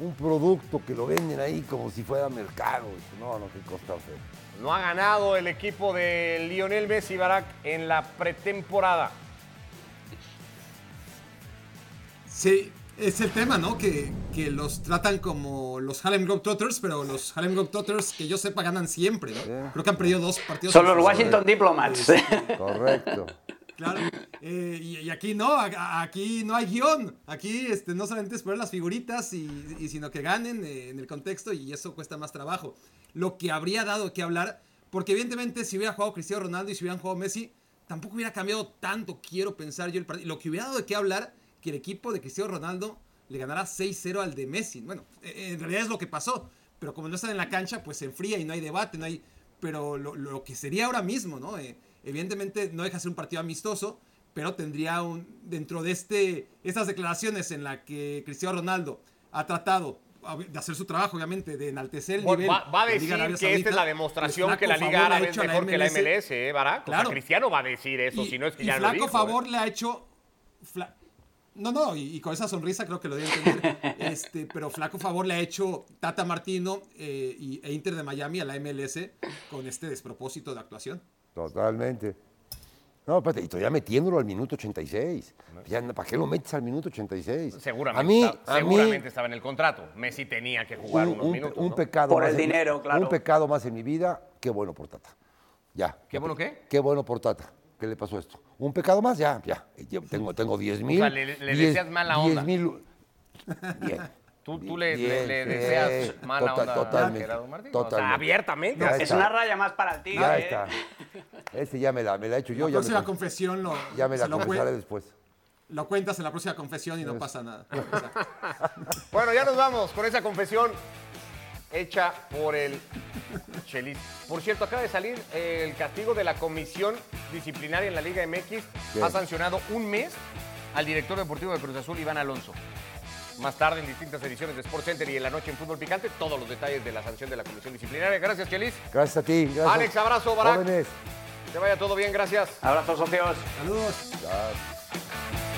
un producto que lo venden ahí como si fuera mercado. No, no, qué costa feo. No ha ganado el equipo de Lionel Messi Barak en la pretemporada. Sí, es el tema, ¿no? Que, que los tratan como los Harlem Globetrotters, pero los Harlem Globetrotters, que yo sepa, ganan siempre, ¿no? Creo que han perdido dos partidos. Son los. Washington Diplomats. Correcto. Claro. Eh, y, y aquí no, a- aquí no hay guion. Aquí este, no solamente es poner las figuritas, y, y sino que ganen eh, en el contexto y eso cuesta más trabajo. Lo que habría dado que hablar, porque evidentemente si hubiera jugado Cristiano Ronaldo y si hubieran jugado Messi, tampoco hubiera cambiado tanto, quiero pensar yo el partido. Lo que hubiera dado de qué hablar, que el equipo de Cristiano Ronaldo le ganara 6-0 al de Messi. Bueno, eh, en realidad es lo que pasó, pero como no están en la cancha, pues se enfría y no hay debate, no hay... Pero lo, lo que sería ahora mismo, ¿no? Eh, evidentemente no deja de ser un partido amistoso, pero tendría un... Dentro de este, estas declaraciones en la que Cristiano Ronaldo ha tratado de hacer su trabajo, obviamente, de enaltecer el nivel. va, va a de la decir Liga que esta es la demostración que la Liga Árabe es mejor que la MLS, ¿eh, Barak? O sea, Claro. Cristiano va a decir eso, si no es que ya lo flaco dijo. ¿eh? favor le ha hecho. fla- No, no, y, y con esa sonrisa creo que lo debe entender. [laughs] este, pero flaco favor le ha hecho Tata Martino eh, y, e Inter de Miami a la MLS con este despropósito de actuación. Totalmente. No, espérate, y todavía metiéndolo al minuto 86. Ya, ¿Para qué lo metes al minuto 86? Seguramente, a mí, está- a mí, seguramente estaba en el contrato. Messi tenía que jugar un, unos un- minutos. un ¿no? pecado Por más el en mi- dinero, claro. Un pecado más en mi vida, qué bueno por Tata. Ya. ¿Qué bueno qué? Qué bueno por Tata. ¿Qué le pasó esto? ¿Un pecado más? Ya, ya. Yo tengo, tengo 10 mil. sea, le- le deseas mala onda. mil. Bien. Tú, tú le, Bien, le- le deseas mala total- onda totalmente, a Gerardo Martín. O sea, totalmente. abiertamente. Ya. Es está. una raya más para el tío. Ya ¿eh? está. Ese ya me la, me la he hecho yo. la Ya me, próxima con- confesión lo, ya me la confesaré después. lo cuentas en la próxima confesión y no pasa nada. [laughs] O Bueno, ya nos vamos con esa confesión hecha por el Chelis. Por cierto, acaba de salir el castigo de la comisión disciplinaria en la Liga MX. ¿Qué? Ha sancionado un mes al director deportivo de Cruz Azul, Iván Alonso. Más tarde en distintas ediciones de Sports Center y en la noche en Fútbol Picante, todos los detalles de la sanción de la comisión disciplinaria. Gracias, Chelis. Gracias a ti. Gracias. Alex, abrazo, Barak. Jóvenes. Que vaya todo bien, gracias. Abrazos, socios. Saludos. Ya.